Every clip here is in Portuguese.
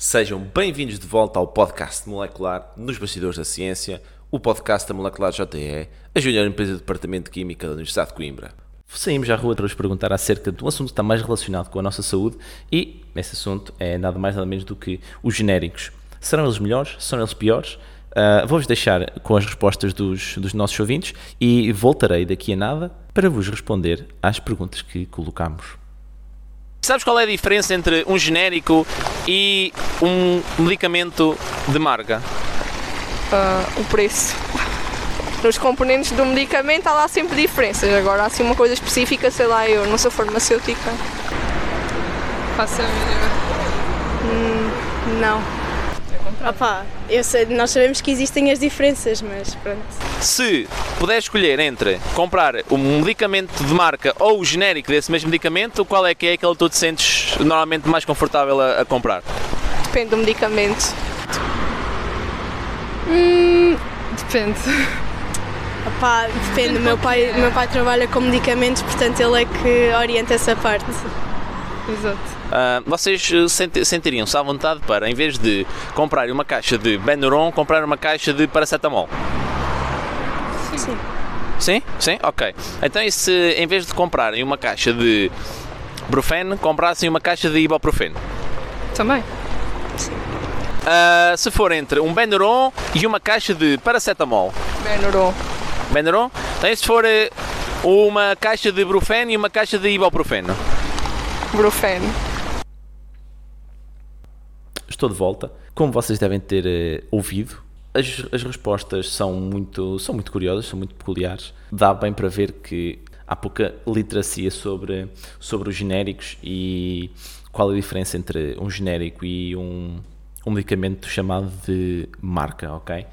sejam bem-vindos de volta ao podcast Molecular nos Bastidores da Ciência, o podcast da Molecular JE, a junior empresa do Departamento de Química da Universidade de Coimbra. Saímos à rua para vos perguntar acerca de um assunto que está mais relacionado com a nossa saúde e esse assunto é nada mais nada menos do que os genéricos. Serão eles melhores? Serão eles piores? Ah, Vou-vos deixar com as respostas dos, dos nossos ouvintes e voltarei daqui a nada para vos responder às perguntas que colocamos. Sabes qual é a diferença entre um genérico e um medicamento de marca? o preço. Nos componentes do medicamento há lá sempre diferenças. Agora, há assim uma coisa específica, sei lá, eu não sou farmacêutica. Faço a mínima. Não. Opá, eu sei, nós sabemos que existem as diferenças, mas pronto. Se puder escolher entre comprar um medicamento de marca ou o genérico desse mesmo medicamento, qual é que é aquele que tu te sentes normalmente mais confortável a, a comprar? Depende do medicamento. Depende. Opá, depende, o meu pai, o meu pai trabalha com medicamentos, portanto ele é que orienta essa parte. Exato. Ah, vocês eh, senti- sentiriam-se à vontade para, em vez de comprar uma caixa de Benuron, comprar uma caixa de paracetamol? Sim. Sim? Sim? Ok. Então e se em vez de comprarem uma caixa de Brufen, comprassem uma caixa de Ibuprofeno? Também. Ah, se for entre um Benuron e uma caixa de paracetamol? Benuron. Benuron? Então e se for eh, uma caixa de Brufen e uma caixa de Ibuprofeno? Estou de volta. Como vocês devem ter eh, ouvido, as, as respostas são muito, são muito curiosas, são muito peculiares. Dá bem para ver que há pouca literacia sobre, sobre os genéricos e qual a diferença entre um genérico e um, um medicamento chamado de marca, ok?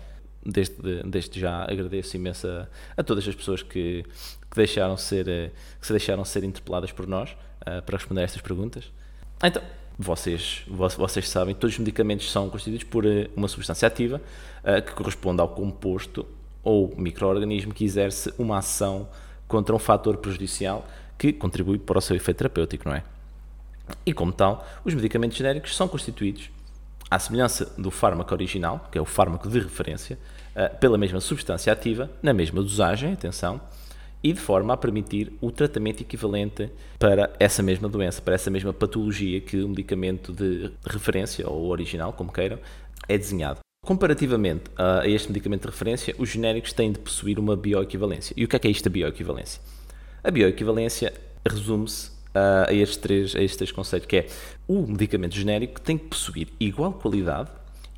Desde, desde já agradeço imenso a, a todas as pessoas que, que, deixaram ser, eh, que se deixaram ser interpeladas por nós eh, para responder a estas perguntas. Então, vocês, vo- vocês sabem, todos os medicamentos são constituídos por eh, uma substância ativa eh, que corresponde ao composto ou microorganismo que exerce uma ação contra um fator prejudicial que contribui para o seu efeito terapêutico, não é? E como tal, os medicamentos genéricos são constituídos, à semelhança do fármaco original, que é o fármaco de referência, eh, pela mesma substância ativa, na mesma dosagem, atenção, e de forma a permitir o tratamento equivalente para essa mesma doença, para essa mesma patologia que o medicamento de referência, ou original, como queiram, é desenhado. Comparativamente a este medicamento de referência, os genéricos têm de possuir uma bioequivalência. E o que é que é isto da bioequivalência? A bioequivalência resume-se ah, a, estes três, a estes três conceitos, que é o medicamento genérico tem que possuir igual qualidade,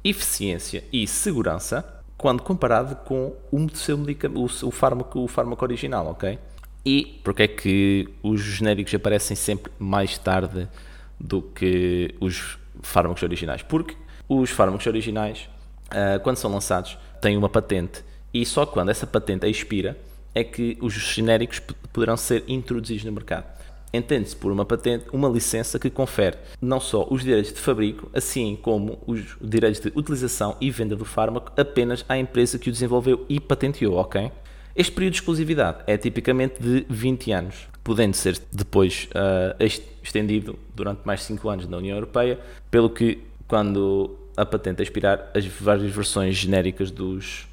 eficiência e segurança quando comparado com o seu medicamento, o, fármaco, o fármaco original, ok? E porque é que os genéricos aparecem sempre mais tarde do que os fármacos originais? Porque os fármacos originais, ah, quando são lançados, têm uma patente e só quando essa patente expira é que os genéricos poderão ser introduzidos no mercado. Entende-se por uma patente uma licença que confere não só os direitos de fabrico, assim como os direitos de utilização e venda do fármaco apenas à empresa que o desenvolveu e patenteou, ok? Este período de exclusividade é tipicamente de 20 anos, podendo ser depois est- estendido durante mais 5 anos na União Europeia, pelo que, quando a patente expirar, as várias versões genéricas dos,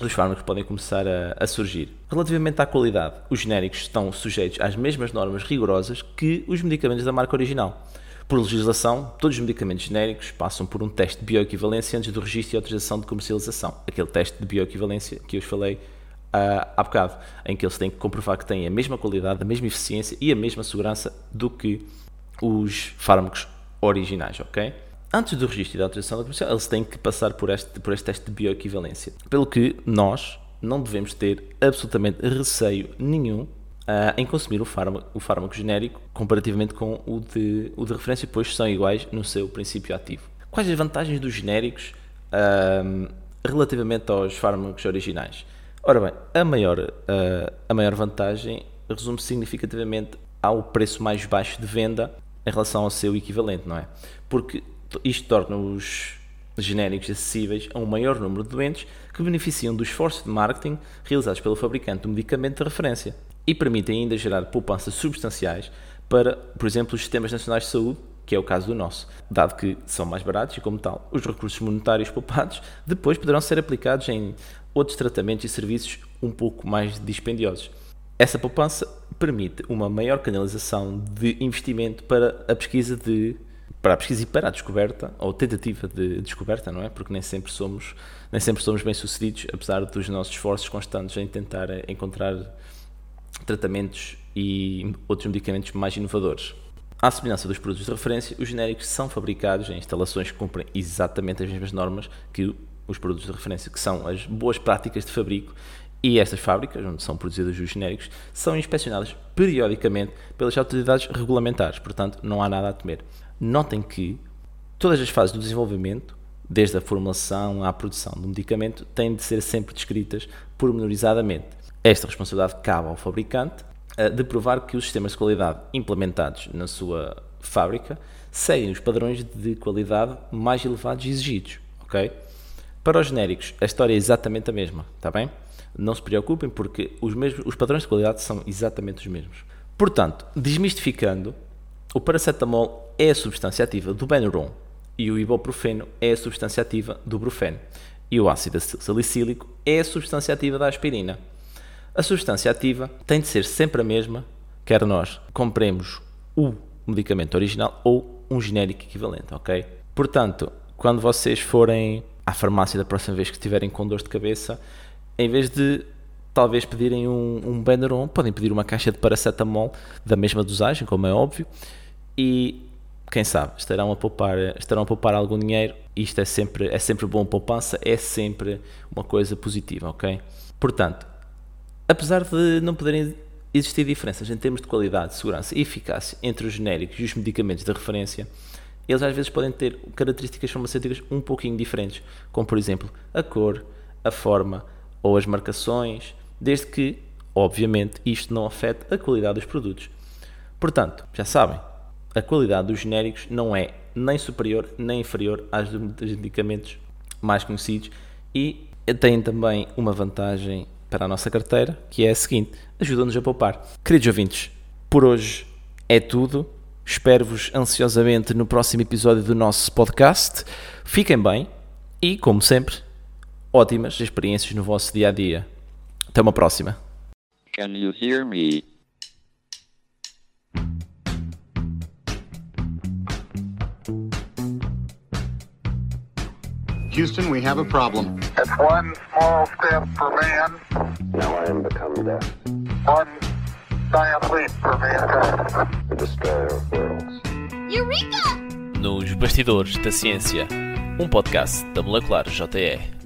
os fármacos podem começar a, a surgir. Relativamente à qualidade, os genéricos estão sujeitos às mesmas normas rigorosas que os medicamentos da marca original. Por legislação, todos os medicamentos genéricos passam por um teste de bioequivalência antes do registro e autorização de comercialização. Aquele teste de bioequivalência que eu vos falei ah, há bocado, em que eles têm que comprovar que têm a mesma qualidade, a mesma eficiência e a mesma segurança do que os fármacos originais, ok? Antes do registro e da autorização da comercial, eles têm que passar por este, por este teste de bioequivalência. Pelo que nós não devemos ter absolutamente receio nenhum ah, em consumir o fármaco, o fármaco genérico comparativamente com o de, o de referência, pois são iguais no seu princípio ativo. Quais as vantagens dos genéricos ahm, relativamente aos fármacos originais. Ora bem, a maior, a, a maior vantagem resume significativamente ao preço mais baixo de venda em relação ao seu equivalente, não é? Porque isto torna os genéricos acessíveis a um maior número de doentes que beneficiam do esforço de marketing realizados pelo fabricante do medicamento de referência e permitem ainda gerar poupanças substanciais para, por exemplo, os sistemas nacionais de saúde, que é o caso do nosso, dado que são mais baratos e, como tal, os recursos monetários poupados depois poderão ser aplicados em outros tratamentos e serviços um pouco mais dispendiosos. Essa poupança permite uma maior canalização de investimento para a pesquisa de para a pesquisa e para a descoberta ou tentativa de descoberta, não é? Porque nem sempre somos nem sempre somos bem sucedidos, apesar dos nossos esforços constantes em tentar encontrar tratamentos e outros medicamentos mais inovadores. À semelhança dos produtos de referência, os genéricos são fabricados em instalações que cumprem exatamente as mesmas normas que os produtos de referência, que são as boas práticas de fabrico e estas fábricas, onde são produzidos os genéricos, são inspecionadas periodicamente pelas autoridades regulamentares, portanto não há nada a temer. Notem que todas as fases do desenvolvimento, desde a formulação à produção do medicamento, têm de ser sempre descritas pormenorizadamente. Esta responsabilidade cabe ao fabricante eh, de provar que os sistemas de qualidade implementados na sua fábrica seguem os padrões de qualidade mais elevados exigidos, ok? Para os genéricos, a história é exatamente a mesma, está bem? Não se preocupem porque os, mesmos, os padrões de qualidade são exatamente os mesmos. Portanto, desmistificando, o paracetamol é a substância ativa do Benuron e o ibuprofeno é a substância ativa do Brufen e o ácido salicílico é a substância ativa da aspirina. A substância ativa tem de ser sempre a mesma, quer nós compremos o medicamento original ou um genérico equivalente, ok? Portanto, quando vocês forem à farmácia da próxima vez que estiverem com dor de cabeça, em vez de talvez pedirem um, um Benuron, podem pedir uma caixa de paracetamol da mesma dosagem, como é óbvio, e quem sabe estarão a poupar, estarão a poupar algum dinheiro. Isto é sempre, é sempre bom, poupança é sempre uma coisa positiva, ok? Portanto, apesar de não poderem existir diferenças em termos de qualidade, segurança e eficácia entre os genéricos e os medicamentos de referência, eles às vezes podem ter características farmacêuticas um pouquinho diferentes, como por exemplo a cor, a forma ou as marcações, desde que, obviamente, isto não afete a qualidade dos produtos. Portanto, já sabem, a qualidade dos genéricos não é nem superior nem inferior às dos medicamentos mais conhecidos e tem também uma vantagem para a nossa carteira, que é a seguinte: ajuda-nos a poupar. Queridos ouvintes, por hoje é tudo. Espero-vos ansiosamente no próximo episódio do nosso podcast. Fiquem bem e, como sempre, ótimas experiências no vosso dia a dia. Até uma próxima. Can you hear me? Houston, we have a problem. It's one small step for man, Now I am become death, one giant leap for mankind. the destroyer of worlds. Eureka! Nos Bastidores da Ciência, um podcast da Molecular JE.